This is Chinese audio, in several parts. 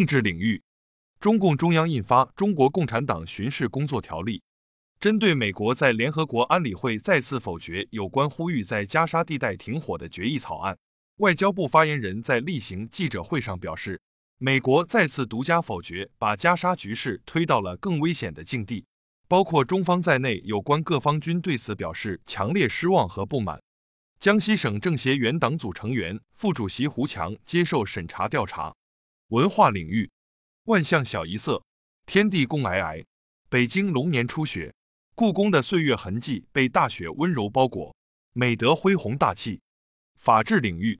政治领域，中共中央印发《中国共产党巡视工作条例》，针对美国在联合国安理会再次否决有关呼吁在加沙地带停火的决议草案，外交部发言人在例行记者会上表示，美国再次独家否决，把加沙局势推到了更危险的境地。包括中方在内，有关各方均对此表示强烈失望和不满。江西省政协原党组成员、副主席胡强接受审查调查。文化领域，万象小一色，天地共皑皑。北京龙年初雪，故宫的岁月痕迹被大雪温柔包裹，美德恢弘大气。法治领域，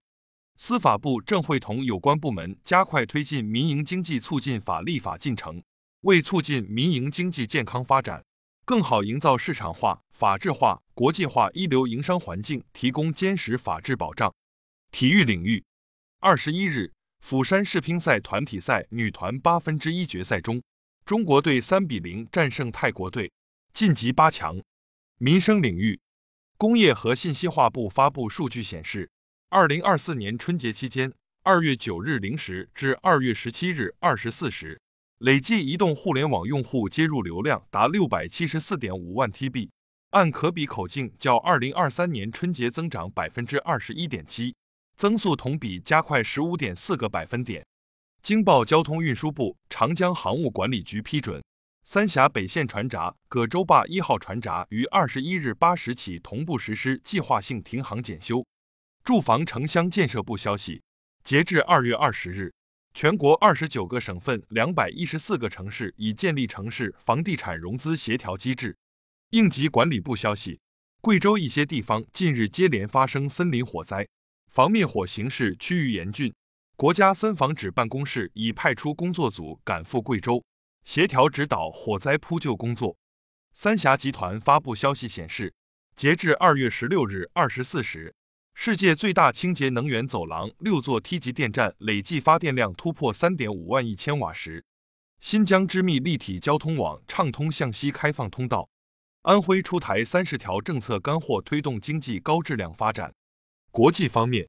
司法部正会同有关部门加快推进民营经济促进法立法进程，为促进民营经济健康发展。更好营造市场化、法治化、国际化一流营商环境，提供坚实法治保障。体育领域，二十一日，釜山世乒赛团体赛女团八分之一决赛中，中国队三比零战胜泰国队，晋级八强。民生领域，工业和信息化部发布数据显示，二零二四年春节期间，二月九日零时至二月十七日二十四时。累计移动互联网用户接入流量达六百七十四点五万 TB，按可比口径较二零二三年春节增长百分之二十一点七，增速同比加快十五点四个百分点。经报交通运输部、长江航务管理局批准，三峡北线船闸、葛洲坝一号船闸于二十一日八时起同步实施计划性停航检修。住房城乡建设部消息，截至二月二十日。全国二十九个省份、两百一十四个城市已建立城市房地产融资协调机制。应急管理部消息，贵州一些地方近日接连发生森林火灾，防灭火形势趋于严峻。国家森防指办公室已派出工作组赶赴贵州，协调指导火灾扑救工作。三峡集团发布消息显示，截至二月十六日二十四时。世界最大清洁能源走廊六座梯级电站累计发电量突破三点五万亿千瓦时。新疆织密立体交通网畅通向西开放通道。安徽出台三十条政策干货，推动经济高质量发展。国际方面，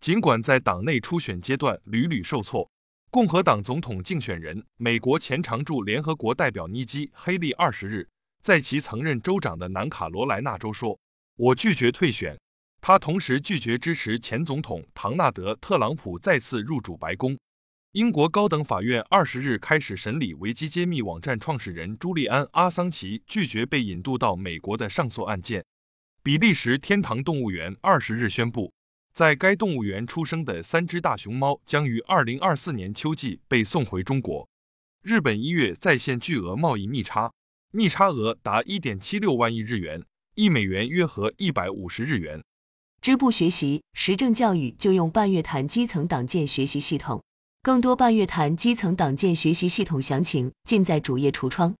尽管在党内初选阶段屡屡受挫，共和党总统竞选人、美国前常驻联合国代表尼基·黑利二十日在其曾任州长的南卡罗来纳州说：“我拒绝退选。”他同时拒绝支持前总统唐纳德·特朗普再次入主白宫。英国高等法院二十日开始审理维基揭秘网站创始人朱利安·阿桑奇拒绝被引渡到美国的上诉案件。比利时天堂动物园二十日宣布，在该动物园出生的三只大熊猫将于二零二四年秋季被送回中国。日本一月在线巨额贸易逆差，逆差额达一点七六万亿日元，一美元约合一百五十日元。支部学习实政教育就用半月谈基层党建学习系统，更多半月谈基层党建学习系统详情尽在主页橱窗。